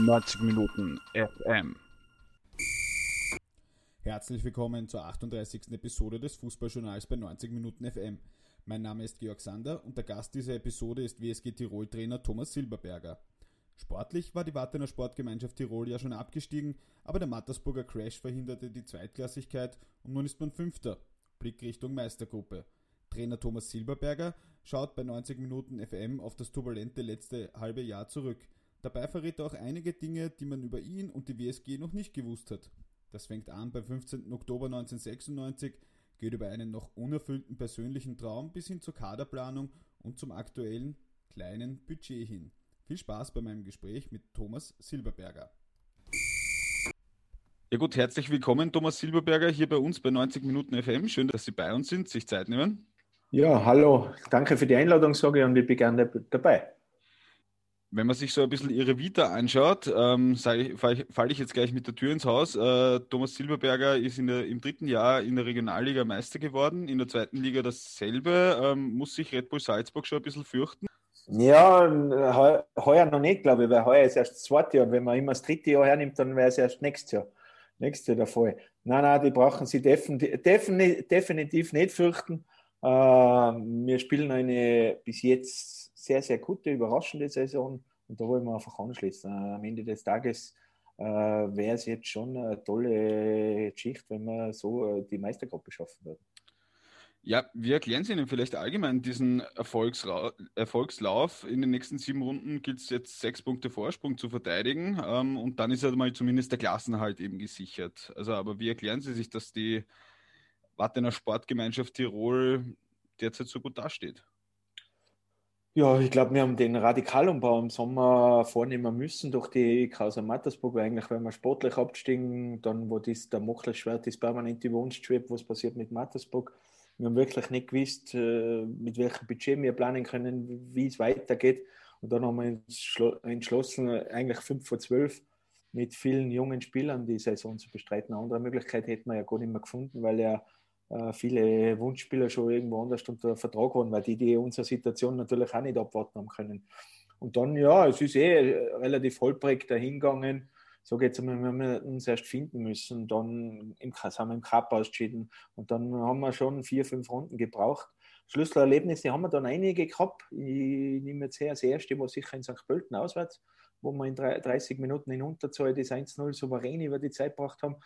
90 Minuten FM. Herzlich willkommen zur 38. Episode des Fußballjournals bei 90 Minuten FM. Mein Name ist Georg Sander und der Gast dieser Episode ist WSG Tirol-Trainer Thomas Silberberger. Sportlich war die Wartener Sportgemeinschaft Tirol ja schon abgestiegen, aber der Mattersburger Crash verhinderte die Zweitklassigkeit und nun ist man Fünfter. Blick Richtung Meistergruppe. Trainer Thomas Silberberger schaut bei 90 Minuten FM auf das turbulente letzte halbe Jahr zurück. Dabei verrät er auch einige Dinge, die man über ihn und die WSG noch nicht gewusst hat. Das fängt an beim 15. Oktober 1996, geht über einen noch unerfüllten persönlichen Traum bis hin zur Kaderplanung und zum aktuellen kleinen Budget hin. Viel Spaß bei meinem Gespräch mit Thomas Silberberger. Ja gut, herzlich willkommen Thomas Silberberger hier bei uns bei 90 Minuten FM. Schön, dass Sie bei uns sind, sich Zeit nehmen. Ja, hallo, danke für die Einladung, sage ich, und ich bin gerne dabei. Wenn man sich so ein bisschen Ihre Vita anschaut, ähm, falle ich, jetzt gleich mit der Tür ins Haus. Äh, Thomas Silberberger ist der, im dritten Jahr in der Regionalliga Meister geworden, in der zweiten Liga dasselbe. Ähm, muss sich Red Bull Salzburg schon ein bisschen fürchten? Ja, he heuer noch nicht, glaube ich, weil heuer ist erst das zweite Jahr. Wenn man immer das dritte Jahr hernimmt, dann wäre es erst nächstes Jahr. Nächstes Jahr der Fall. Nein, nein, die brauchen sie definitiv, definitiv nicht fürchten. Äh, wir spielen eine bis jetzt sehr, sehr gute, überraschende Saison und da wollen wir einfach anschließen. Äh, am Ende des Tages äh, wäre es jetzt schon eine tolle Geschichte, wenn wir so äh, die Meistergruppe schaffen würden. Ja, wie erklären Sie Ihnen vielleicht allgemein diesen Erfolgsra Erfolgslauf? In den nächsten sieben Runden gilt es jetzt sechs Punkte Vorsprung zu verteidigen ähm, und dann ist ja mal zumindest der Klassenhalt eben gesichert. Also, aber wie erklären Sie sich, dass die Wattener Sportgemeinschaft Tirol derzeit so gut dasteht? Ja, ich glaube, wir haben den Radikalumbau im Sommer vornehmen müssen durch die Causa Mattersburg, weil eigentlich, wenn wir sportlich abstiegen, dann, wo das, der Mochelschwert ist permanent über uns schwebt, was passiert mit Mattersburg. Wir haben wirklich nicht gewusst, äh, mit welchem Budget wir planen können, wie es weitergeht. Und dann haben wir entschlossen, eigentlich 5 vor 12 mit vielen jungen Spielern die Saison zu bestreiten. Eine andere Möglichkeit hätten wir ja gar nicht mehr gefunden, weil äh, viele Wunschspieler schon irgendwo anders unter Vertrag waren, weil die, die unsere Situation natürlich auch nicht abwarten haben können. Und dann, ja, es ist eh relativ holprig dahingegangen. So geht es, wir haben uns erst finden müssen. Dann im, sind wir im Cup ausgeschieden. Und dann haben wir schon vier, fünf Runden gebraucht. Schlüsselerlebnisse haben wir dann einige gehabt. Ich nehme jetzt her, das erste war sicher in St. Pölten auswärts, wo wir in 30 Minuten in Unterzahl das 1-0 souverän über die Zeit gebracht haben.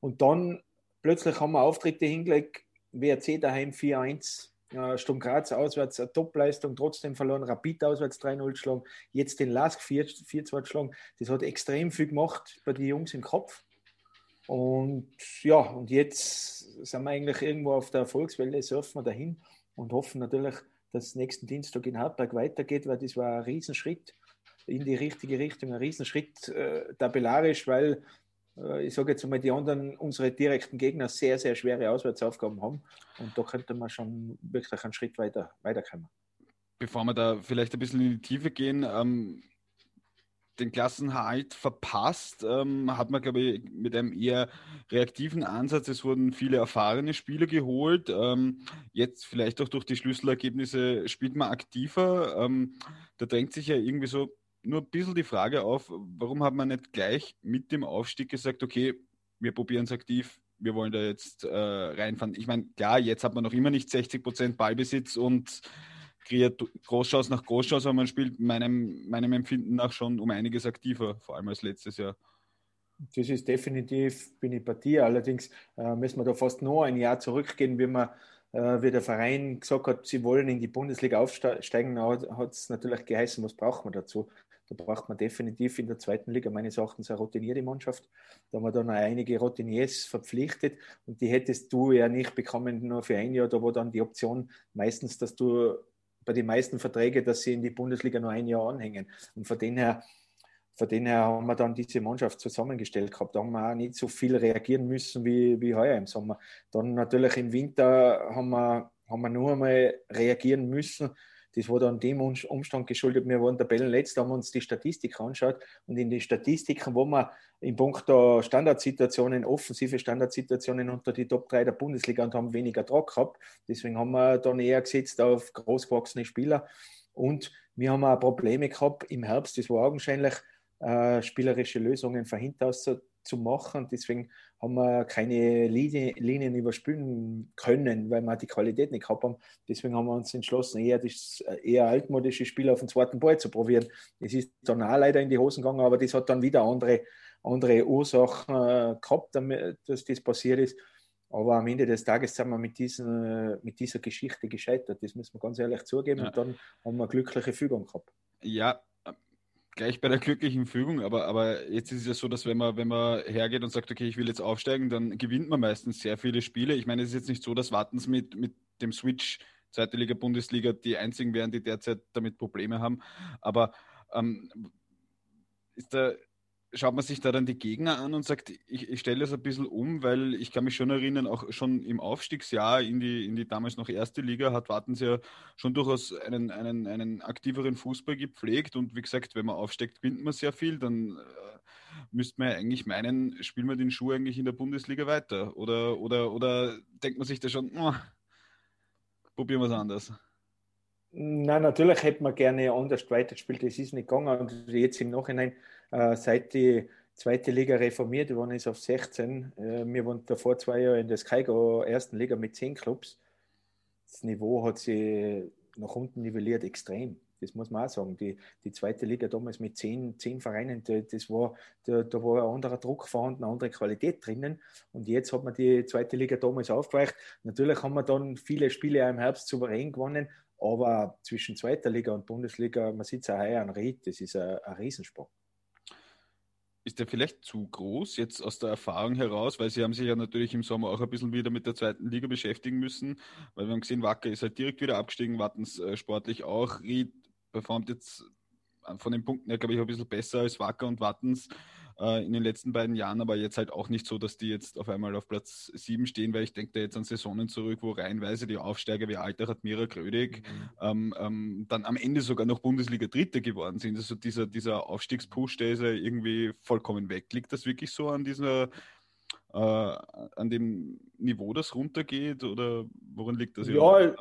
Und dann Plötzlich haben wir Auftritte hingelegt, WRC daheim 4-1, ja, Sturm Graz auswärts eine Topleistung, trotzdem verloren, Rapid auswärts 3-0 geschlagen, jetzt den Lask 4-2 geschlagen. Das hat extrem viel gemacht bei den Jungs im Kopf. Und ja, und jetzt sind wir eigentlich irgendwo auf der Erfolgswelle, surfen wir dahin und hoffen natürlich, dass es nächsten Dienstag in Hartberg weitergeht, weil das war ein Riesenschritt in die richtige Richtung, ein Riesenschritt äh, tabellarisch, weil äh, ich sage jetzt einmal, die anderen, unsere direkten Gegner, sehr, sehr schwere Auswärtsaufgaben haben. Und da könnte man schon wirklich einen Schritt weiter weiterkommen. Bevor wir da vielleicht ein bisschen in die Tiefe gehen, ähm, den Klassenhalt verpasst, ähm, hat man, glaube ich, mit einem eher reaktiven Ansatz. Es wurden viele erfahrene Spieler geholt. Ähm, jetzt vielleicht auch durch die Schlüsselergebnisse spielt man aktiver. Ähm, da drängt sich ja irgendwie so nur ein bisschen die Frage auf, warum hat man nicht gleich mit dem Aufstieg gesagt, okay, wir probieren es aktiv, wir wollen da jetzt äh, reinfahren. Ich meine, klar, jetzt hat man noch immer nicht 60 Prozent Ballbesitz und kreiert Großchance nach Großchance, aber man spielt meinem, meinem Empfinden nach schon um einiges aktiver, vor allem als letztes Jahr. Das ist definitiv, bin ich bei dir. Allerdings äh, müssen wir da fast noch ein Jahr zurückgehen, wie man äh, wie der Verein gesagt hat, sie wollen in die Bundesliga aufsteigen, hat es natürlich geheißen, was braucht man dazu? Da braucht man definitiv in der zweiten Liga meines Erachtens eine routinierte Mannschaft. Da haben wir dann einige Routiniers verpflichtet und die hättest du ja nicht bekommen nur für ein Jahr. Da war dann die Option meistens, dass du bei den meisten Verträgen, dass sie in die Bundesliga nur ein Jahr anhängen. Und von dem her, von dem her haben wir dann diese Mannschaft zusammengestellt gehabt. Da haben wir auch nicht so viel reagieren müssen wie, wie heuer im Sommer. Dann natürlich im Winter haben wir, haben wir nur einmal reagieren müssen, das war dann dem Umstand geschuldet, wir waren Tabellenletzter, haben uns die Statistik angeschaut und in den Statistiken, wo wir in puncto Standardsituationen, offensive Standardsituationen unter die Top 3 der Bundesliga und haben weniger Druck gehabt. Deswegen haben wir dann eher gesetzt auf großgewachsene Spieler und wir haben auch Probleme gehabt im Herbst, das war augenscheinlich, äh, spielerische Lösungen von hinten zu machen. Deswegen haben wir keine Linie, Linien überspülen können, weil wir die Qualität nicht gehabt haben. Deswegen haben wir uns entschlossen, eher das eher altmodische Spiel auf den zweiten Ball zu probieren. Das ist dann auch leider in die Hosen gegangen, aber das hat dann wieder andere, andere Ursachen äh, gehabt, damit, dass das passiert ist. Aber am Ende des Tages sind wir mit, diesen, mit dieser Geschichte gescheitert. Das müssen wir ganz ehrlich zugeben. Ja. Und dann haben wir eine glückliche Fügung gehabt. Ja, gleich bei der glücklichen Fügung, aber, aber jetzt ist es ja so, dass wenn man, wenn man hergeht und sagt, okay, ich will jetzt aufsteigen, dann gewinnt man meistens sehr viele Spiele. Ich meine, es ist jetzt nicht so, dass Wartens mit, mit dem Switch Zweite Liga, Bundesliga die einzigen wären, die derzeit damit Probleme haben. Aber ähm, ist da, schaut man sich da dann die Gegner an und sagt, ich, ich stelle das ein bisschen um, weil ich kann mich schon erinnern, auch schon im Aufstiegsjahr in die, in die damals noch erste Liga hat Wartens ja schon durchaus einen, einen, einen aktiveren Fußball gepflegt und wie gesagt, wenn man aufsteigt, gewinnt man sehr viel, dann äh, müsste man ja eigentlich meinen, spielen wir den Schuh eigentlich in der Bundesliga weiter oder, oder, oder denkt man sich da schon, oh, probieren wir es anders. Nein, natürlich hätte man gerne anders weitergespielt. Das ist nicht gegangen. Und jetzt im Nachhinein, äh, seit die zweite Liga reformiert worden ist auf 16, äh, wir waren davor zwei Jahre in der Skygo ersten Liga mit zehn Clubs. Das Niveau hat sich nach unten nivelliert extrem. Das muss man auch sagen. Die, die zweite Liga damals mit zehn, zehn Vereinen, das war, da, da war ein anderer Druck vorhanden, eine andere Qualität drinnen. Und jetzt hat man die zweite Liga damals aufgeweicht. Natürlich haben wir dann viele Spiele auch im Herbst souverän gewonnen, aber zwischen zweiter Liga und Bundesliga, man sieht es auch heuer an Ried, das ist ein, ein Riesensprung. Ist der vielleicht zu groß jetzt aus der Erfahrung heraus, weil Sie haben sich ja natürlich im Sommer auch ein bisschen wieder mit der zweiten Liga beschäftigen müssen, weil wir haben gesehen, Wacker ist halt direkt wieder abgestiegen, Wattens äh, sportlich auch. Ried performt jetzt von den Punkten her, glaube ich, ein bisschen besser als Wacker und Wattens äh, in den letzten beiden Jahren, aber jetzt halt auch nicht so, dass die jetzt auf einmal auf Platz 7 stehen, weil ich denke da jetzt an Saisonen zurück, wo reihenweise die Aufsteiger wie Altach, Mira Krödig mhm. ähm, ähm, dann am Ende sogar noch Bundesliga Dritte geworden sind. Also dieser, dieser Aufstiegspush, der ist ja irgendwie vollkommen weg. Liegt das wirklich so an dieser äh, an dem Niveau, das runtergeht oder woran liegt das? Ja,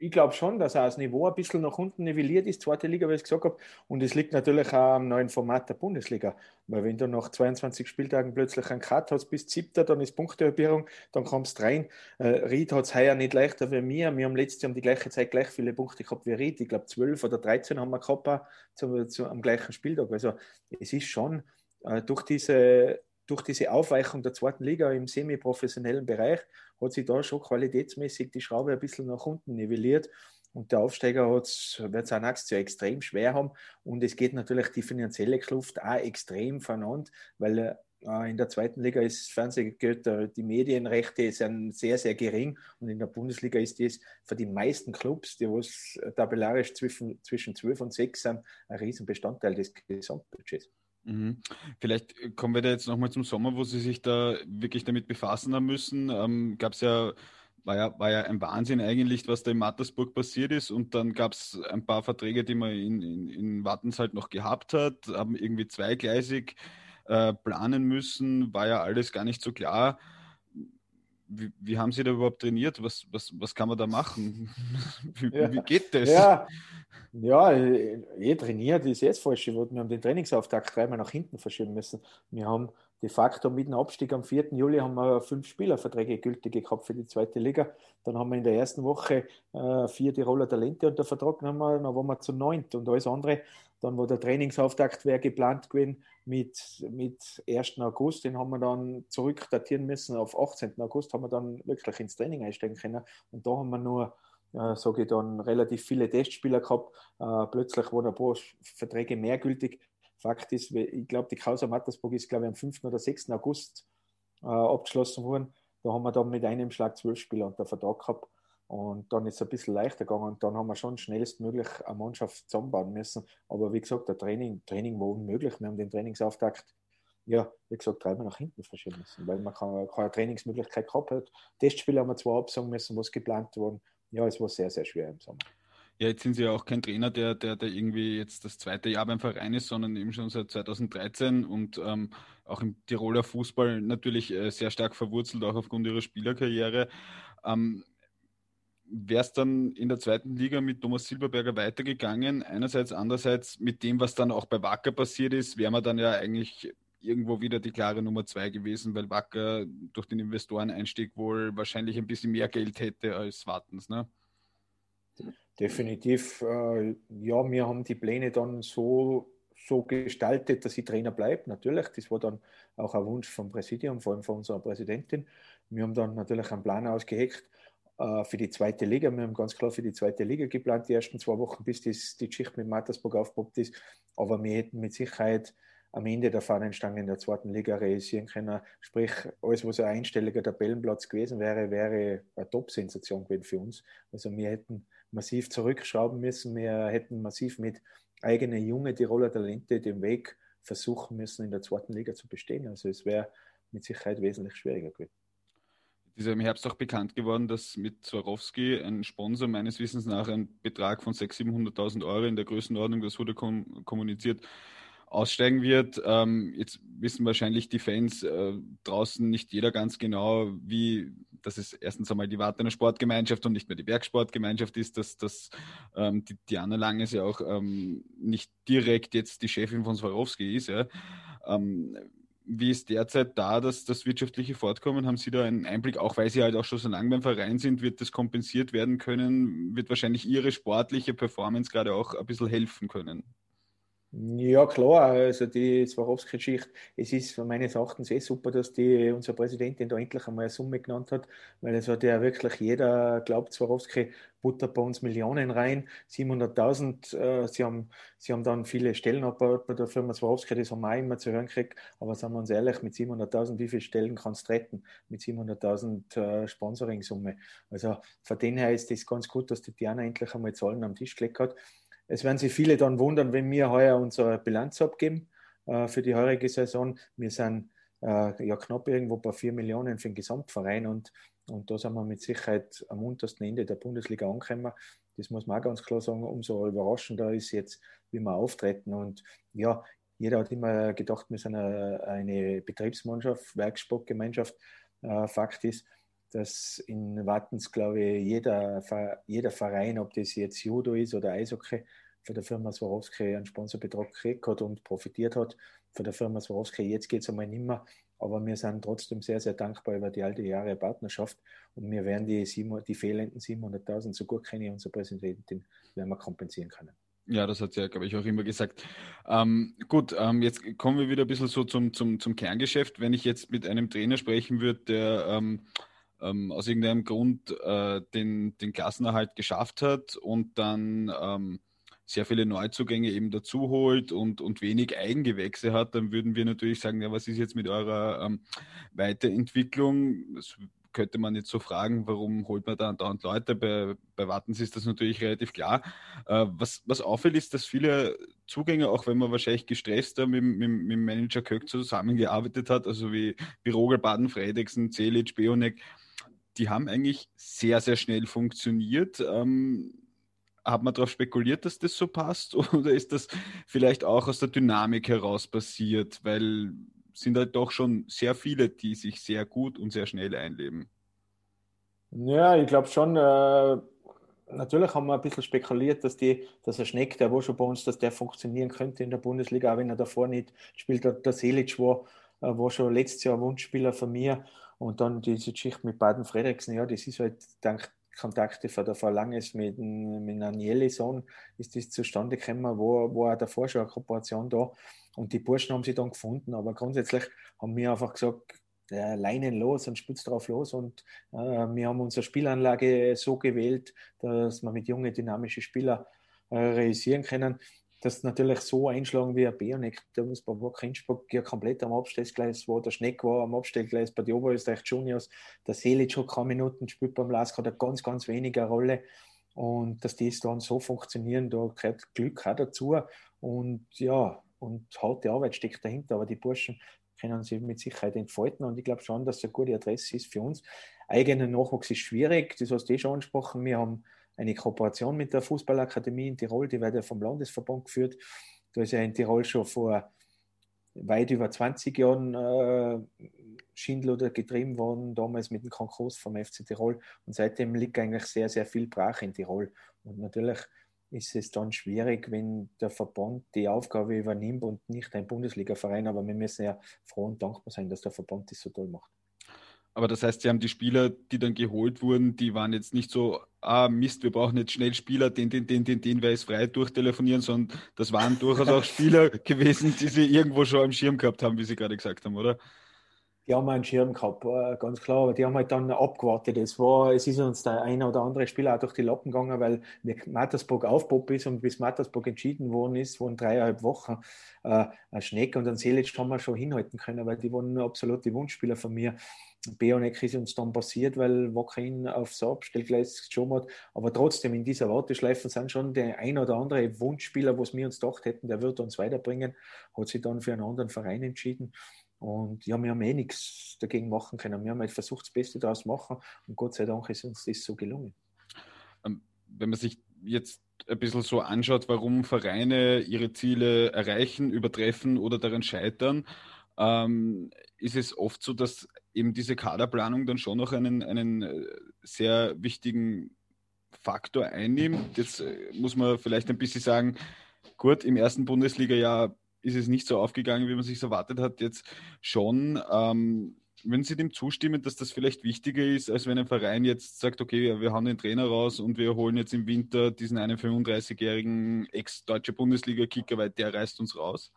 ich glaube schon, dass auch das Niveau ein bisschen nach unten nivelliert ist, zweite Liga, wie ich gesagt habe. Und es liegt natürlich auch am neuen Format der Bundesliga. Weil wenn du nach 22 Spieltagen plötzlich einen Cut hast bis siebter, dann ist Punktehalbierung, dann kommst du rein. Äh, Ried hat es heuer nicht leichter wie mir. Wir haben letztes Jahr um die gleiche Zeit gleich viele Punkte gehabt wie Ried. Ich glaube, 12 oder 13 haben wir gehabt zu, zu, am gleichen Spieltag. Also es ist schon äh, durch diese durch diese Aufweichung der zweiten Liga im semi-professionellen Bereich hat sich da schon qualitätsmäßig die Schraube ein bisschen nach unten nivelliert. Und der Aufsteiger wird es auch nächstes Jahr extrem schwer haben. Und es geht natürlich die finanzielle Kluft auch extrem voneinander, weil äh, in der zweiten Liga ist Fernsehgeld, die Medienrechte sind sehr, sehr gering. Und in der Bundesliga ist das für die meisten Clubs, die was tabellarisch zwischen, zwischen 12 und 6 sind, ein Riesenbestandteil des Gesamtbudgets. Mhm. Vielleicht äh, kommen wir da jetzt nochmal zum Sommer, wo Sie sich da wirklich damit befassen haben müssen. Ähm, gab es ja war ja, war ja ein Wahnsinn eigentlich, was da in Mattersburg passiert ist. Und dann gab es ein paar Verträge, die man in, in, in Wattens halt noch gehabt hat, haben irgendwie zweigleisig äh, planen müssen, war ja alles gar nicht so klar. Wie, wie, haben Sie da überhaupt trainiert? Was, was, was kann man da machen? wie, ja. wie geht das? Ja. ja, eh trainiert ist jetzt falsch. Wir haben den Trainingsauftakt dreimal nach hinten verschieben müssen. Wir haben de facto mit dem Abstieg am 4. Juli haben wir fünf Spielerverträge gültig gehabt für die zweite Liga. Dann haben wir in der ersten Woche äh, vier Tiroler Talente unter Vertrag genommen, dann waren wir zu neunt und alles andere. Dann war der Trainingsauftakt wäre geplant gewesen mit, mit 1. August, den haben wir dann zurück datieren müssen auf 18. August, haben wir dann wirklich ins Training einsteigen können. Und da haben wir nur äh, sage ich dann, relativ viele Testspieler gehabt. Äh, plötzlich waren ein paar Verträge mehr gültig. Fakt ist, ich glaube, die Causa Mattersburg ist, glaube ich, am 5. oder 6. August äh, abgeschlossen worden. Da haben wir dann mit einem Schlag zwölf Spieler unter Vertrag gehabt. Und dann ist es ein bisschen leichter gegangen und dann haben wir schon schnellstmöglich eine Mannschaft zusammenbauen müssen. Aber wie gesagt, der Training, Training war unmöglich. Wir haben den Trainingsauftakt, ja, wie gesagt, dreimal nach hinten verschieben müssen, weil man keine, keine Trainingsmöglichkeit gehabt hat. Testspiele haben wir zwar absagen müssen, was geplant worden. Ja, es war sehr, sehr schwer im Sommer. Ja, jetzt sind Sie ja auch kein Trainer, der, der, der irgendwie jetzt das zweite Jahr beim Verein ist, sondern eben schon seit 2013 und ähm, auch im Tiroler Fußball natürlich äh, sehr stark verwurzelt, auch aufgrund Ihrer Spielerkarriere. Ähm, wäre es dann in der zweiten Liga mit Thomas Silberberger weitergegangen. Einerseits, andererseits mit dem, was dann auch bei Wacker passiert ist, wäre man dann ja eigentlich irgendwo wieder die klare Nummer zwei gewesen, weil Wacker durch den Investoreneinstieg wohl wahrscheinlich ein bisschen mehr Geld hätte als Wartens. Ne? Definitiv, äh, ja, wir haben die Pläne dann so, so gestaltet, dass sie Trainer bleibt, natürlich. Das war dann auch ein Wunsch vom Präsidium, vor allem von unserer Präsidentin. Wir haben dann natürlich einen Plan ausgeheckt für die zweite Liga. Wir haben ganz klar für die zweite Liga geplant, die ersten zwei Wochen, bis das, die Geschichte mit Mattersburg aufgepoppt ist. Aber wir hätten mit Sicherheit am Ende der Fahnenstange in der zweiten Liga realisieren können. Sprich, alles, was ein einstelliger Tabellenplatz gewesen wäre, wäre eine Top-Sensation gewesen für uns. Also wir hätten massiv zurückschrauben müssen, wir hätten massiv mit eigenen jungen Tiroler Talente den Weg versuchen müssen, in der zweiten Liga zu bestehen. Also es wäre mit Sicherheit wesentlich schwieriger gewesen. Es ist ja im Herbst auch bekannt geworden, dass mit Swarovski ein Sponsor meines Wissens nach einen Betrag von 600.000, 700.000 Euro in der Größenordnung, das wurde kom kommuniziert, aussteigen wird. Ähm, jetzt wissen wahrscheinlich die Fans äh, draußen nicht jeder ganz genau, wie dass es erstens einmal die Wartener Sportgemeinschaft und nicht mehr die Bergsportgemeinschaft ist, dass, dass ähm, die Diana Langes ja auch ähm, nicht direkt jetzt die Chefin von Swarovski ist. Ja. Ähm, wie ist derzeit da das, das wirtschaftliche Fortkommen? Haben Sie da einen Einblick, auch weil Sie halt auch schon so lange beim Verein sind, wird das kompensiert werden können? Wird wahrscheinlich Ihre sportliche Performance gerade auch ein bisschen helfen können? Ja, klar, also die Swarovski-Geschichte, es ist meines Erachtens eh super, dass die unsere Präsidentin da endlich einmal eine Summe genannt hat, weil es hat ja wirklich jeder glaubt, Swarovski buttert bei uns Millionen rein, 700.000, äh, sie, haben, sie haben dann viele Stellen abgebaut bei der Firma Swarovski, das haben wir auch immer zu hören gekriegt, aber sagen wir uns ehrlich, mit 700.000, wie viele Stellen kannst du retten? Mit 700.000 äh, Sponsoring-Summe. Also von dem her ist es ganz gut, dass die Diana endlich einmal Zahlen am Tisch gelegt hat. Es werden sich viele dann wundern, wenn wir heuer unsere Bilanz abgeben äh, für die heurige Saison. Wir sind äh, ja knapp irgendwo bei 4 Millionen für den Gesamtverein und, und da sind wir mit Sicherheit am untersten Ende der Bundesliga angekommen. Das muss man auch ganz klar sagen. Umso überraschender ist jetzt, wie wir auftreten. Und ja, jeder hat immer gedacht, wir sind eine, eine Betriebsmannschaft, Werksportgemeinschaft. Äh, Fakt ist, dass in Wattens, glaube ich, jeder, jeder Verein, ob das jetzt Judo ist oder Eishockey, für die Firma Swarovski einen Sponsorbetrag gekriegt hat und profitiert hat. Für die Firma Swarovski jetzt geht es einmal nicht mehr, aber wir sind trotzdem sehr, sehr dankbar über die alte Jahre Partnerschaft und wir werden die, die fehlenden 700.000, so gut kenne ich unsere Präsidentin, werden wir kompensieren können. Ja, das hat sie glaube ich, auch immer gesagt. Ähm, gut, ähm, jetzt kommen wir wieder ein bisschen so zum, zum, zum Kerngeschäft. Wenn ich jetzt mit einem Trainer sprechen würde, der ähm, ähm, aus irgendeinem Grund äh, den, den Klassenerhalt geschafft hat und dann ähm, sehr viele Neuzugänge eben dazu holt und, und wenig Eigengewächse hat, dann würden wir natürlich sagen, ja, was ist jetzt mit eurer ähm, Weiterentwicklung? Das könnte man jetzt so fragen, warum holt man da dauernd Leute? Bei, bei Wartens ist das natürlich relativ klar. Äh, was, was auffällt, ist, dass viele Zugänge, auch wenn man wahrscheinlich gestresster mit, mit, mit Manager Köck zusammengearbeitet hat, also wie, wie Rogel, Baden, Fredriksen, Celic, Beonek, die haben eigentlich sehr, sehr schnell funktioniert. Ähm, hat man darauf spekuliert, dass das so passt? Oder ist das vielleicht auch aus der Dynamik heraus passiert? Weil sind halt doch schon sehr viele, die sich sehr gut und sehr schnell einleben. Ja, ich glaube schon. Äh, natürlich haben wir ein bisschen spekuliert, dass, die, dass der Schneck, der war schon bei uns, dass der funktionieren könnte in der Bundesliga, auch wenn er davor nicht spielt. Der, der Selic war, äh, war schon letztes Jahr Wunschspieler von mir. Und dann diese Geschichte mit Baden Frederiksen, ja, das ist halt dank Kontakte von der Verlanges mit, mit Anieli Sohn ist das zustande gekommen, wo, wo auch davor schon eine Kooperation da. Und die Burschen haben sie dann gefunden, aber grundsätzlich haben wir einfach gesagt, äh, Leinen los und spitz drauf los. Und äh, wir haben unsere Spielanlage so gewählt, dass wir mit jungen, dynamischen Spielern äh, realisieren können das natürlich so einschlagen wie ein Bionik. Da muss bei Wacker ja komplett am Abstellgleis war. Der Schneck war am Abstellgleis bei den Oberösterreich Juniors. Der Selic hat keine Minuten spielt beim Lask, hat eine ganz, ganz wenige Rolle. Und dass das dann so funktionieren, da gehört Glück auch dazu. Und ja, und harte Arbeit steckt dahinter. Aber die Burschen können sich mit Sicherheit entfalten. Und ich glaube schon, dass es eine gute Adresse ist für uns. Eigener Nachwuchs ist schwierig, das hast du eh schon angesprochen. Wir haben eine Kooperation mit der Fußballakademie in Tirol, die wird ja vom Landesverband geführt. Da ist ja in Tirol schon vor weit über 20 Jahren äh, Schindluder getrieben worden, damals mit dem Konkurs vom FC Tirol. Und seitdem liegt eigentlich sehr, sehr viel Brach in Tirol. Und natürlich ist es dann schwierig, wenn der Verband die Aufgabe übernimmt und nicht ein Bundesliga-Verein. Aber wir müssen ja froh und dankbar sein, dass der Verband das so toll macht. Aber das heißt, sie haben die Spieler, die dann geholt wurden, die waren jetzt nicht so, ah Mist, wir brauchen jetzt schnell Spieler, den, den, den, den, den, wer ist frei, durchtelefonieren, sondern das waren durchaus auch Spieler gewesen, die sie irgendwo schon am Schirm gehabt haben, wie Sie gerade gesagt haben, oder? Die haben einen Schirm gehabt, äh, ganz klar, aber die haben halt dann abgewartet. Es, war, es ist uns der eine oder andere Spieler auch durch die Lappen gegangen, weil Mattersburg aufpoppt ist und bis Mattersburg entschieden worden ist, waren dreieinhalb Wochen. Äh, ein Schneck und ein Selic haben wir schon hinhalten können, weil die waren absolute Wunschspieler von mir. Bionek ist uns dann passiert, weil Wacker ihn aufs Abstellgleis geschoben hat. Aber trotzdem, in dieser Warteschleife sind schon der ein oder andere Wunschspieler, was wir uns gedacht hätten, der wird uns weiterbringen, hat sich dann für einen anderen Verein entschieden. Und ja, wir haben eh nichts dagegen machen können. Wir haben halt versucht, das Beste daraus zu machen und Gott sei Dank ist uns das so gelungen. Ähm, wenn man sich jetzt ein bisschen so anschaut, warum Vereine ihre Ziele erreichen, übertreffen oder daran scheitern, ähm, ist es oft so, dass eben diese Kaderplanung dann schon noch einen, einen äh, sehr wichtigen Faktor einnimmt. Jetzt äh, muss man vielleicht ein bisschen sagen, gut, im ersten Bundesliga-Jahr ist es nicht so aufgegangen, wie man sich erwartet hat. Jetzt schon. Ähm, würden Sie dem zustimmen, dass das vielleicht wichtiger ist, als wenn ein Verein jetzt sagt, okay, wir haben den Trainer raus und wir holen jetzt im Winter diesen einen 35-jährigen ex-deutsche Bundesliga-Kicker, weil der reißt uns raus?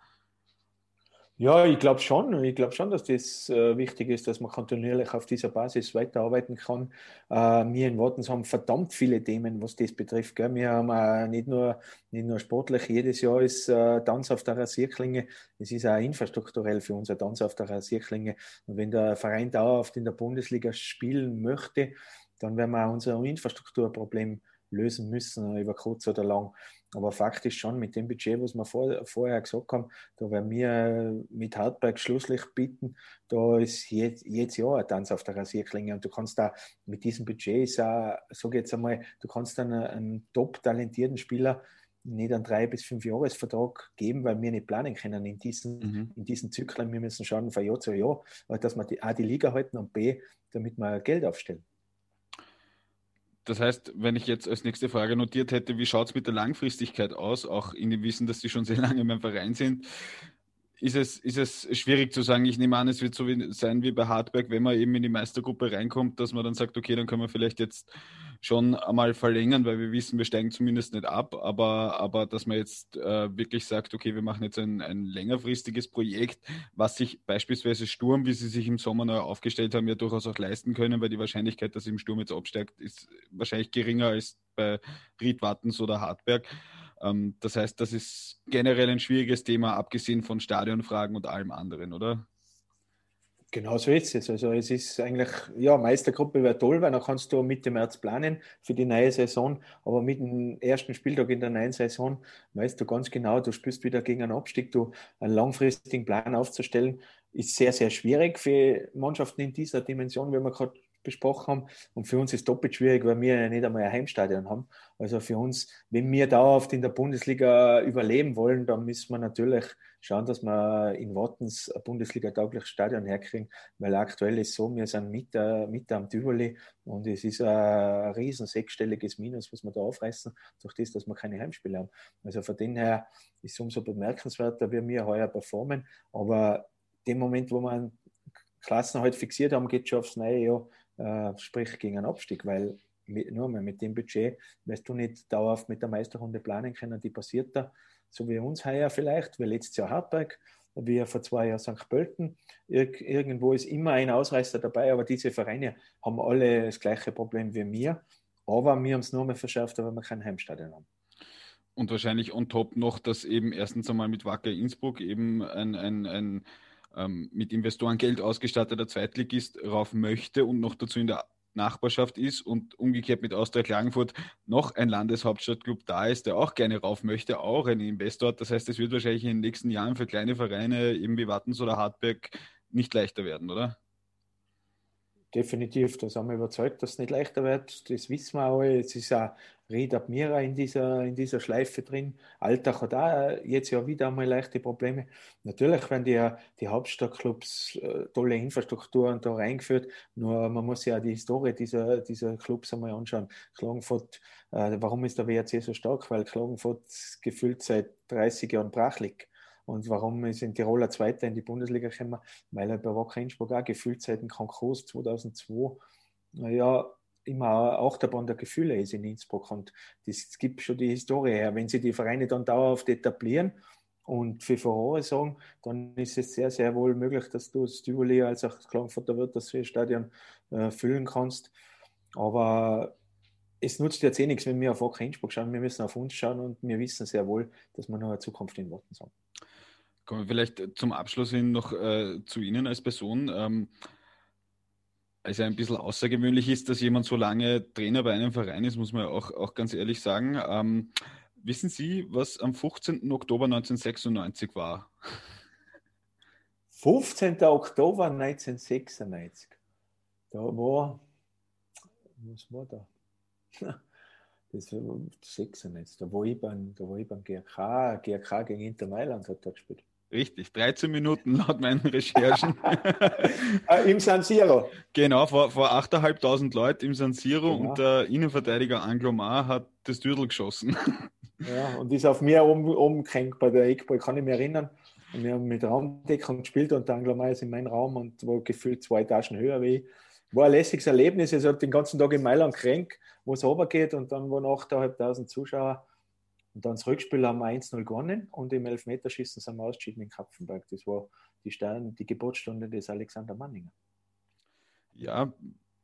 Ja, ich glaube schon. Ich glaube schon, dass das äh, wichtig ist, dass man kontinuierlich auf dieser Basis weiterarbeiten kann. Äh, wir in Wattens haben verdammt viele Themen, was das betrifft. Gell? Wir haben äh, nicht, nur, nicht nur sportlich, jedes Jahr ist äh, Tanz auf der Rasierklinge. Es ist auch infrastrukturell für uns ein Tanz auf der Rasierklinge. Und wenn der Verein dauerhaft in der Bundesliga spielen möchte, dann werden wir auch unser Infrastrukturproblem lösen müssen, über kurz oder lang. Aber Fakt ist schon, mit dem Budget, was wir vor, vorher gesagt haben, da werden wir mit Hartberg Schlusslicht bieten, da ist jetzt, jedes Jahr ein Tanz auf der Rasierklinge und du kannst da mit diesem Budget, ist auch, sag jetzt einmal, du kannst dann einen, einen top talentierten Spieler nicht einen drei bis fünf Jahresvertrag geben, weil wir nicht planen können in diesen, mhm. in diesen Zyklen. Wir müssen schauen von Jahr zu Jahr, dass wir die, A, die Liga halten und B, damit wir Geld aufstellen. Das heißt, wenn ich jetzt als nächste Frage notiert hätte, wie schaut es mit der Langfristigkeit aus, auch in dem Wissen, dass Sie schon sehr lange in meinem Verein sind, ist es, ist es schwierig zu sagen, ich nehme an, es wird so wie, sein wie bei Hartberg, wenn man eben in die Meistergruppe reinkommt, dass man dann sagt, okay, dann können wir vielleicht jetzt schon einmal verlängern, weil wir wissen, wir steigen zumindest nicht ab, aber, aber dass man jetzt äh, wirklich sagt, okay, wir machen jetzt ein, ein längerfristiges Projekt, was sich beispielsweise Sturm, wie sie sich im Sommer neu aufgestellt haben, ja durchaus auch leisten können, weil die Wahrscheinlichkeit, dass im Sturm jetzt absteigt, ist wahrscheinlich geringer als bei Ried Wattens oder Hartberg. Ähm, das heißt, das ist generell ein schwieriges Thema, abgesehen von Stadionfragen und allem anderen, oder? Genau so ist es. Also es ist eigentlich, ja, Meistergruppe wäre toll, weil dann kannst du Mitte März planen für die neue Saison. Aber mit dem ersten Spieltag in der neuen Saison weißt du ganz genau, du spürst wieder gegen einen Abstieg. Du einen langfristigen Plan aufzustellen, ist sehr, sehr schwierig für Mannschaften in dieser Dimension, wie wir gerade besprochen haben. Und für uns ist doppelt schwierig, weil wir ja nicht einmal ein Heimstadion haben. Also für uns, wenn wir dauerhaft in der Bundesliga überleben wollen, dann müssen wir natürlich schauen, dass wir in Wattens ein Bundesliga-taugliches Stadion herkriegen, weil aktuell ist so, wir sind mit, äh, mit am Tivoli und es ist ein riesen sechsstelliges Minus, was wir da aufreißen, durch das, dass wir keine Heimspiele haben. Also von dem her ist es umso bemerkenswerter, wie wir heuer performen, aber dem Moment, wo wir einen Klassenhalt fixiert haben, geht schon aufs neue Jahr äh, sprich gegen einen Abstieg, weil mit, nur mal mit dem Budget wirst du nicht dauerhaft mit der Meisterrunde planen können, die passiert da, so wie uns heuer vielleicht, wie letztes Jahr Hartberg, wie vor zwei Jahren St. Pölten. Ir irgendwo ist immer ein Ausreißer dabei, aber diese Vereine haben alle das gleiche Problem wie wir. Aber wir haben es nur mehr verschärft, weil wir kein Heimstadion haben. Und wahrscheinlich on top noch, dass eben erstens einmal mit Wacker Innsbruck eben ein, ein, ein ähm, mit Investoren Geld ausgestatteter Zweitligist rauf möchte und noch dazu in der Nachbarschaft ist und umgekehrt mit Austria Klagenfurt noch ein Landeshauptstadtclub da ist, der auch gerne rauf möchte, auch ein Investor. Das heißt, es wird wahrscheinlich in den nächsten Jahren für kleine Vereine eben wie Wattens oder Hartberg nicht leichter werden, oder? Definitiv, da sind wir überzeugt, dass es nicht leichter wird. Das wissen wir auch. Jetzt ist auch Ried Admira in dieser, in dieser Schleife drin. Alltag hat auch jetzt ja wieder einmal leichte Probleme. Natürlich werden die, die Hauptstadtclubs äh, tolle Infrastrukturen da reingeführt, nur man muss ja die Historie dieser, dieser Clubs einmal anschauen. Klagenfurt, äh, warum ist der WRC so stark? Weil Klagenfurt gefühlt seit 30 Jahren brach liegt. Und warum ist in Tiroler Zweiter in die Bundesliga gekommen? Weil er bei Wacker Innsbruck auch gefühlt seit dem Konkurs 2002, naja, immer auch der Band der Gefühle ist in Innsbruck. Und das gibt schon die Historie her. Wenn sie die Vereine dann dauerhaft etablieren und für Furore sorgen, dann ist es sehr, sehr wohl möglich, dass du das Tivoli als auch das Klagenfurter wird, das Stadion äh, füllen kannst. Aber es nutzt jetzt eh nichts, wenn wir auf Wacker Innsbruck schauen. Wir müssen auf uns schauen und wir wissen sehr wohl, dass wir noch eine Zukunft in Worten haben. Kommen wir vielleicht zum Abschluss hin noch äh, zu Ihnen als Person. Ähm, also ein bisschen außergewöhnlich ist, dass jemand so lange Trainer bei einem Verein ist, muss man auch, auch ganz ehrlich sagen. Ähm, wissen Sie, was am 15. Oktober 1996 war? 15. Oktober 1996. Da war, was war da? Das war 96. Da war ich beim, da war ich beim GRK, GRK gegen Inter Mailand hat da gespielt. Richtig, 13 Minuten laut meinen Recherchen. Äh, Im San Siro. Genau, vor, vor 8.500 Leuten im San Siro genau. und der Innenverteidiger Anglomar hat das Dürtel geschossen. Ja, und ist auf mir oben, oben gehängt bei der Eckball, kann ich mich erinnern. Und wir haben mit Raumdeckung gespielt und der Anglomar ist in meinem Raum und war gefühlt zwei Etagen höher wie ich. War ein lässiges Erlebnis. Ich habe den ganzen Tag in Mailand kränk, wo es runtergeht und dann waren 8.500 Zuschauer und dann das Rückspiel haben wir 1-0 gewonnen und im Elfmeterschießen sind wir ausgeschieden in Kapfenberg. Das war die, Stern, die Geburtsstunde des Alexander Manninger. Ja,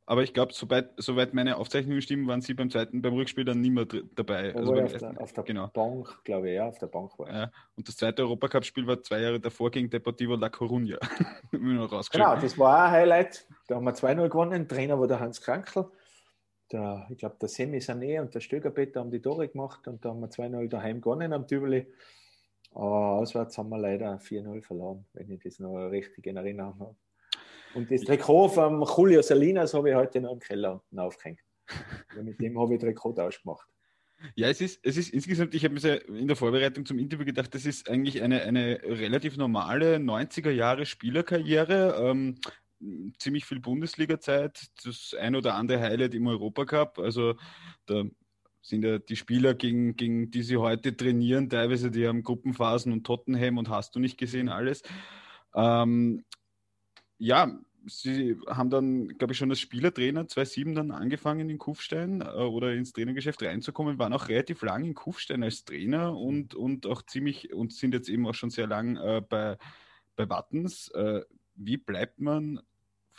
aber ich glaube, soweit, soweit meine Aufzeichnungen stimmen, waren Sie beim zweiten, beim Rückspiel dann nicht mehr dabei. Also auf, der, auf, der, genau. Bank, glaube ich, ja, auf der Bank war ja, Und das zweite Europacup-Spiel war zwei Jahre davor gegen Deportivo La Coruña. genau, das war auch ein Highlight. Da haben wir 2-0 gewonnen. Trainer war der Hans Krankel der, ich glaube, der Semi Sané und der Stögerbetter haben die Tore gemacht und da haben wir 2-0 daheim gewonnen am Tübeli. Aber auswärts haben wir leider 4-0 verloren, wenn ich das noch richtig in Erinnerung habe. Und das Trikot von Julio Salinas habe ich heute noch im Keller unten aufgehängt. mit dem habe ich Trikottausch gemacht. Ja, es ist, es ist insgesamt, ich habe mir in der Vorbereitung zum Interview gedacht, das ist eigentlich eine, eine relativ normale 90er Jahre Spielerkarriere. Ähm, ziemlich viel Bundesliga-Zeit, das ein oder andere Highlight im Europacup. Also da sind ja die Spieler, gegen, gegen die sie heute trainieren, teilweise die haben Gruppenphasen und Tottenham und hast du nicht gesehen alles. Ähm, ja, sie haben dann, glaube ich, schon als Spielertrainer 2007 dann angefangen in Kufstein äh, oder ins Trainergeschäft reinzukommen, waren auch relativ lang in Kufstein als Trainer und, und auch ziemlich und sind jetzt eben auch schon sehr lang äh, bei, bei Wattens. Äh, wie bleibt man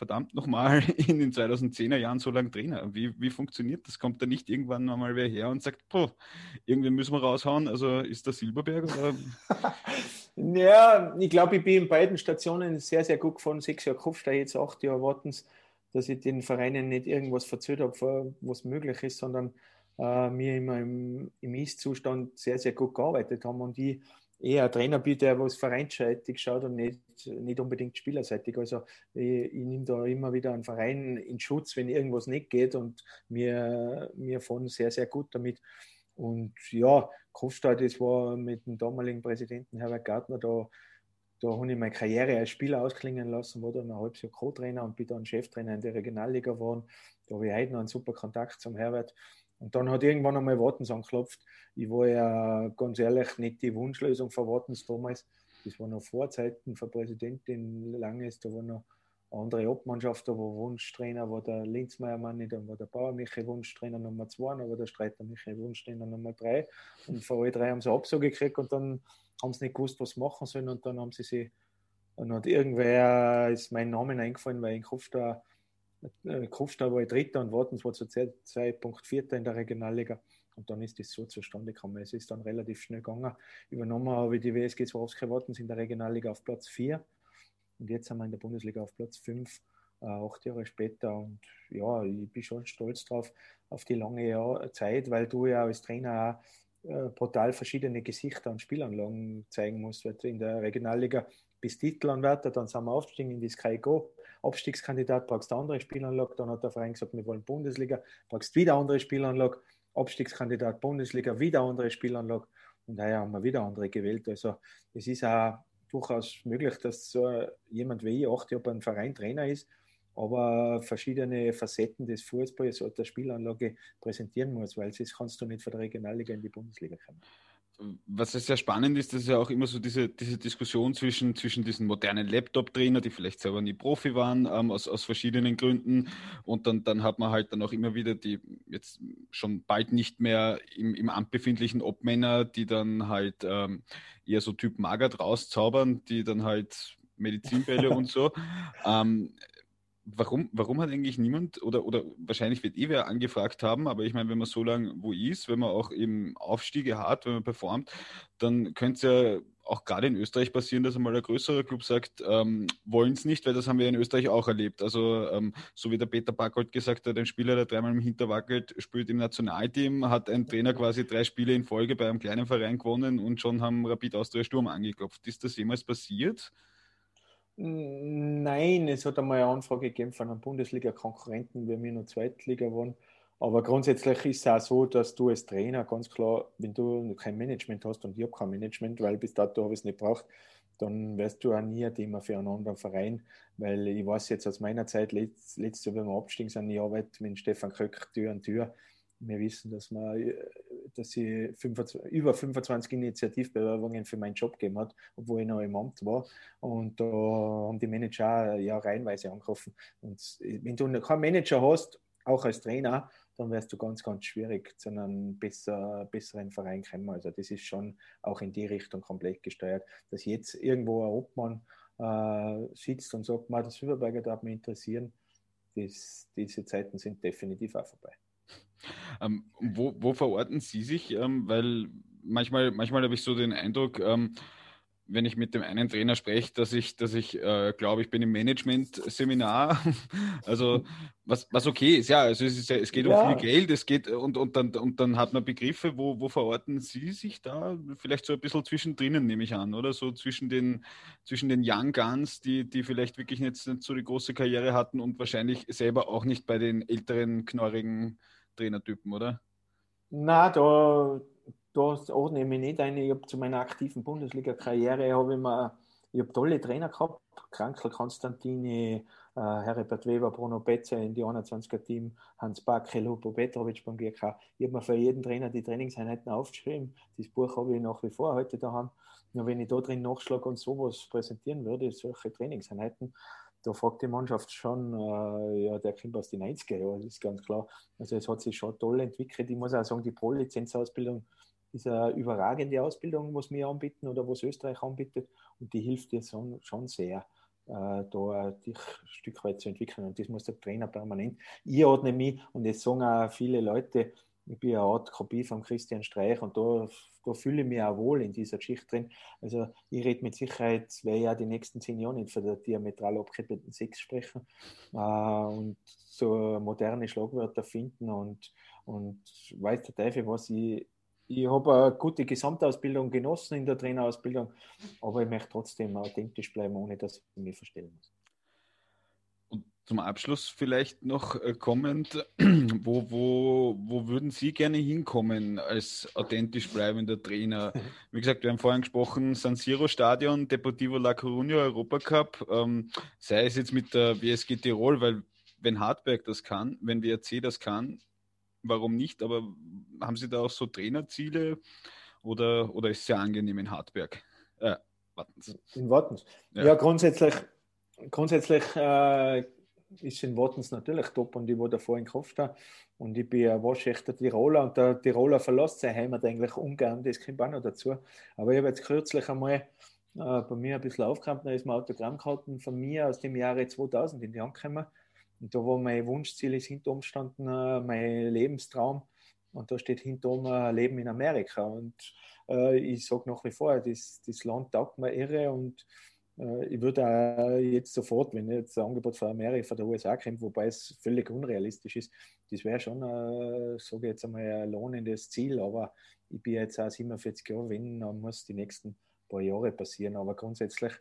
verdammt nochmal in den 2010er Jahren so lange Trainer? Wie, wie funktioniert das? Kommt da nicht irgendwann mal wer her und sagt, boah, irgendwie müssen wir raushauen? Also ist der Silberberg? Oder? ja, ich glaube, ich bin in beiden Stationen sehr, sehr gut gefahren. Sechs Jahre Kopfstein, jetzt acht Jahre warten dass ich den Vereinen nicht irgendwas verzögert habe, was möglich ist, sondern äh, mir immer im, im Ist-Zustand sehr, sehr gut gearbeitet haben und ich eher ein Trainer bin, der was vereinsseitig schaut und nicht, nicht unbedingt spielerseitig. Also ich, ich nehme da immer wieder einen Verein in Schutz, wenn irgendwas nicht geht und wir, wir fahren sehr, sehr gut damit. Und ja, Kofstadt, das war mit dem damaligen Präsidenten Herbert Gartner, da, da habe ich meine Karriere als Spieler ausklingen lassen, war dann ein halbes Jahr Co-Trainer und bin dann Cheftrainer in der Regionalliga geworden. Da habe ich heute noch einen super Kontakt zum Herbert. Und dann hat irgendwann einmal Wartens angeklopft. Ich war ja ganz ehrlich nicht die Wunschlösung für Wartens damals. Das war noch Vorzeiten für Präsidentin Langes, da war noch eine andere Obmannschaft, da war Wunschtrainer, war der Linzmeier Manni, dann war der Bauer Michael Wunschtrainer Nummer zwei, dann war der Streiter Michael Wunschtrainer Nummer drei. Und von alle drei haben sie Absage gekriegt und dann haben sie nicht gewusst, was machen sollen. Und dann haben sie sich, dann hat irgendwer, ist mein Name eingefallen, weil ich hoffe, da äh, Kufstein war Dritter und Wartens war zu Zeitpunkt Vierter in der Regionalliga. Und dann ist das so zustande gekommen. Es ist dann relativ schnell gegangen. Übernommen habe ich die WSG Swarovski Wartens in der Regionalliga auf Platz 4. Und jetzt sind wir in der Bundesliga auf Platz 5, äh, acht Jahre später. Und ja, ich bin schon stolz drauf, auf die lange Jahr Zeit, weil du ja als Trainer auch äh, brutal verschiedene Gesichter und Spielanlagen zeigen musst. Weil in der Regionalliga bis Titelanwärter, dann sind wir aufgestiegen in die Sky Go Abstiegskandidat, brauchst eine andere Spielanlage. Dann hat der Verein gesagt, wir wollen Bundesliga, brauchst wieder andere Spielanlage. Abstiegskandidat Bundesliga, wieder andere Spielanlage. Und daher haben wir wieder andere gewählt. Also es ist auch durchaus möglich, dass so jemand wie ich acht Jahre beim Verein Trainer ist, aber verschiedene Facetten des Fußballs oder der Spielanlage präsentieren muss, weil sonst kannst du nicht von der Regionalliga in die Bundesliga kommen was sehr spannend ist, das ist ja auch immer so diese, diese Diskussion zwischen, zwischen diesen modernen Laptop-Trainer, die vielleicht selber nie Profi waren, ähm, aus, aus verschiedenen Gründen. Und dann, dann hat man halt dann auch immer wieder die jetzt schon bald nicht mehr im, im Amt befindlichen Obmänner, die dann halt ähm, eher so Typ Magert rauszaubern, die dann halt Medizinbälle und so. Ähm, warum, warum hat eigentlich niemand oder, oder wahrscheinlich wird eh wer angefragt haben, aber ich meine, wenn man so lange wo ist, wenn man auch eben Aufstiege hat, wenn man performt, dann könnte es ja auch gerade in Österreich passieren, dass einmal ein größerer Club sagt, ähm, wollen es nicht, weil das haben wir in Österreich auch erlebt. Also ähm, so wie der Peter Backholt gesagt hat, ein Spieler, der dreimal im Hinter wackelt, spielt im Nationalteam, hat ein Trainer quasi drei Spiele in Folge bei einem kleinen Verein gewonnen und schon haben Rapid Austria Sturm angeklopft. Ist das jemals passiert? Nein, es hat einmal eine Anfrage gegeben von einem Bundesliga-Konkurrenten, weil wir noch Zweitliga waren. Aber grundsätzlich ist es auch so, dass du als Trainer ganz klar, wenn du kein Management hast und ich habe kein Management, weil bis dato habe ich es nicht braucht, dann wirst du auch nie ein Thema für einen anderen Verein, weil ich weiß jetzt aus meiner Zeit, letztes Jahr, wenn wir abgestiegen sind, ich arbeite mit Stefan Kröck Tür an Tür wir wissen, dass, man, dass sie 25, über 25 Initiativbewerbungen für meinen Job gegeben hat, obwohl ich noch im Amt war. Und da haben die Manager ja reihenweise angerufen. Und wenn du keinen Manager hast, auch als Trainer, dann wärst du ganz, ganz schwierig zu einem besser, besseren Verein kommen. Also das ist schon auch in die Richtung komplett gesteuert. Dass jetzt irgendwo ein Obmann äh, sitzt und sagt, das Überberger darf mich interessieren, das, diese Zeiten sind definitiv auch vorbei. Ähm, wo, wo, verorten Sie sich? Ähm, weil manchmal, manchmal habe ich so den Eindruck, ähm, wenn ich mit dem einen Trainer spreche, dass ich, dass ich äh, glaube, ich bin im Management-Seminar. also was, was okay ist, ja, also es, ist, es geht ja. um viel Geld, es geht und, und, dann, und dann hat man Begriffe, wo, wo verorten Sie sich da? Vielleicht so ein bisschen zwischendrin, nehme ich an, oder? So zwischen den, zwischen den Young Guns, die, die vielleicht wirklich nicht, nicht so die große Karriere hatten und wahrscheinlich selber auch nicht bei den älteren, knorrigen Trainertypen, oder? Na, da, da ordne ich mich nicht ein. Ich habe zu meiner aktiven Bundesliga-Karriere habe ich ich habe tolle Trainer gehabt, Krankl Konstantini, äh, Herbert Weber, Bruno Betzer in die 21er-Team, Hans Backe, Lupo Petrovic beim GK. Ich habe mir für jeden Trainer die Trainingseinheiten aufgeschrieben. Das Buch habe ich nach wie vor heute daheim. Nur wenn ich da drin nachschlage und sowas präsentieren würde, solche Trainingseinheiten, da fragt die Mannschaft schon, äh, ja, der kommt aus den 90er Jahren, das ist ganz klar. Also es hat sich schon toll entwickelt. Ich muss auch sagen, die Pro-Lizenzausbildung ist eine überragende Ausbildung, was wir anbieten oder was Österreich anbietet und die hilft dir schon, schon sehr, äh, da dich ein Stück weit zu entwickeln und das muss der Trainer permanent. Ich ordne mich und das sagen auch viele Leute, ich bin eine Art Kopie von Christian Streich und da, da fühle ich mich auch wohl in dieser Geschichte drin. Also ich rede mit Sicherheit, werde ja die nächsten zehn Jahre nicht für den diametral abgekippelten Sechs sprechen äh, und so moderne Schlagwörter finden und, und weiß der Teufel was. Ich, ich habe eine gute Gesamtausbildung genossen in der Trainerausbildung, aber ich möchte trotzdem authentisch bleiben, ohne dass ich mich verstellen muss zum Abschluss vielleicht noch äh, kommend, wo, wo, wo würden Sie gerne hinkommen als authentisch bleibender Trainer? Wie gesagt, wir haben vorhin gesprochen, San Siro Stadion, Deportivo La Coruña, Europacup, ähm, sei es jetzt mit der WSG Tirol, weil wenn Hartberg das kann, wenn WRC das kann, warum nicht? Aber haben Sie da auch so Trainerziele oder, oder ist es sehr angenehm in Hartberg? Äh, Wattens. In Wattens. Ja, ja grundsätzlich, grundsätzlich äh, ist in Wattens natürlich top und ich war davor in Kopfstein und ich bin ein waschechter Tiroler und der Tiroler verlässt sein Heimat eigentlich ungern, das kommt auch noch dazu. Aber ich habe jetzt kürzlich einmal äh, bei mir ein bisschen aufgeräumt, da ist mir Autogrammkarten von mir aus dem Jahre 2000 in die Hand gekommen. Und da war mein Wunschziel ist hinter umstanden, äh, mein Lebenstraum. Und da steht hinter um äh, Leben in Amerika. Und äh, ich sage nach wie vor, das, das Land taugt mir irre und ich würde jetzt sofort, wenn jetzt ein Angebot von Amerika, von der USA kommt, wobei es völlig unrealistisch ist, das wäre schon, äh, sage ich jetzt einmal, ein lohnendes Ziel. Aber ich bin jetzt auch 47 Jahre, wenn, dann muss die nächsten paar Jahre passieren. Aber grundsätzlich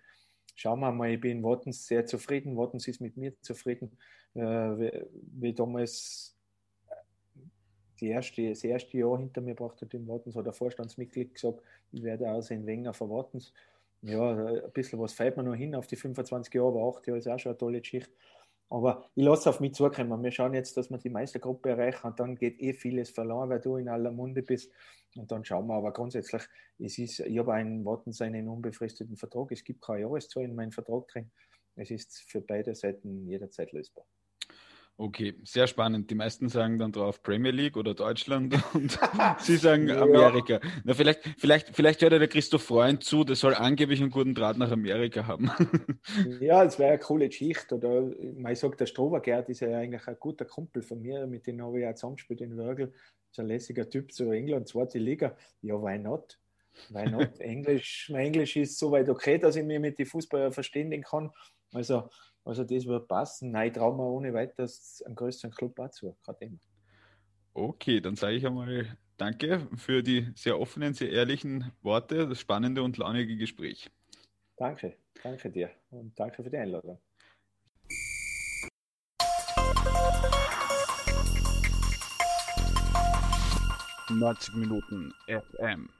schauen wir mal, ich bin in Wattens sehr zufrieden. Wattens ist mit mir zufrieden. Äh, wie, wie, damals die erste, das erste Jahr hinter mir gebracht hat in Wattens, hat der Vorstandsmitglied gesagt, ich werde auch in Wenger von Wattens. Ja, ein bisschen was fällt mir noch hin auf die 25 Jahre, aber 8 Jahre ist auch schon eine tolle Geschichte. Aber ich lasse auf mich zukommen. Wir schauen jetzt, dass wir die Meistergruppe erreichen und dann geht eh vieles verloren, weil du in aller Munde bist. Und dann schauen wir. Aber grundsätzlich, es ist, ich habe einen Warten seinen unbefristeten Vertrag. Es gibt keine Jahreszahl in meinem Vertrag drin. Es ist für beide Seiten jederzeit lösbar. Okay, sehr spannend. Die meisten sagen dann drauf Premier League oder Deutschland und Sie sagen ja. Amerika. Na, vielleicht, vielleicht, vielleicht hört ja der Christoph Freund zu, der soll angeblich einen guten Draht nach Amerika haben. ja, es wäre eine coole Geschichte. Oder man sagt, der Strobergerd ist ja eigentlich ein guter Kumpel von mir, mit dem habe ich ja zusammengespielt in Wörgl. Ist ein lässiger Typ zu England, zweite Liga. Ja, why not? Why not? Englisch, mein Englisch ist soweit okay, dass ich mich mit den Fußballern verständigen kann. Also also das wird passen. Nein, ich traue mir ohne weiteres einen größeren Club auch zu. Kein Thema. Okay, dann sage ich einmal Danke für die sehr offenen, sehr ehrlichen Worte, das spannende und launige Gespräch. Danke, danke dir und danke für die Einladung. Neunzig Minuten FM.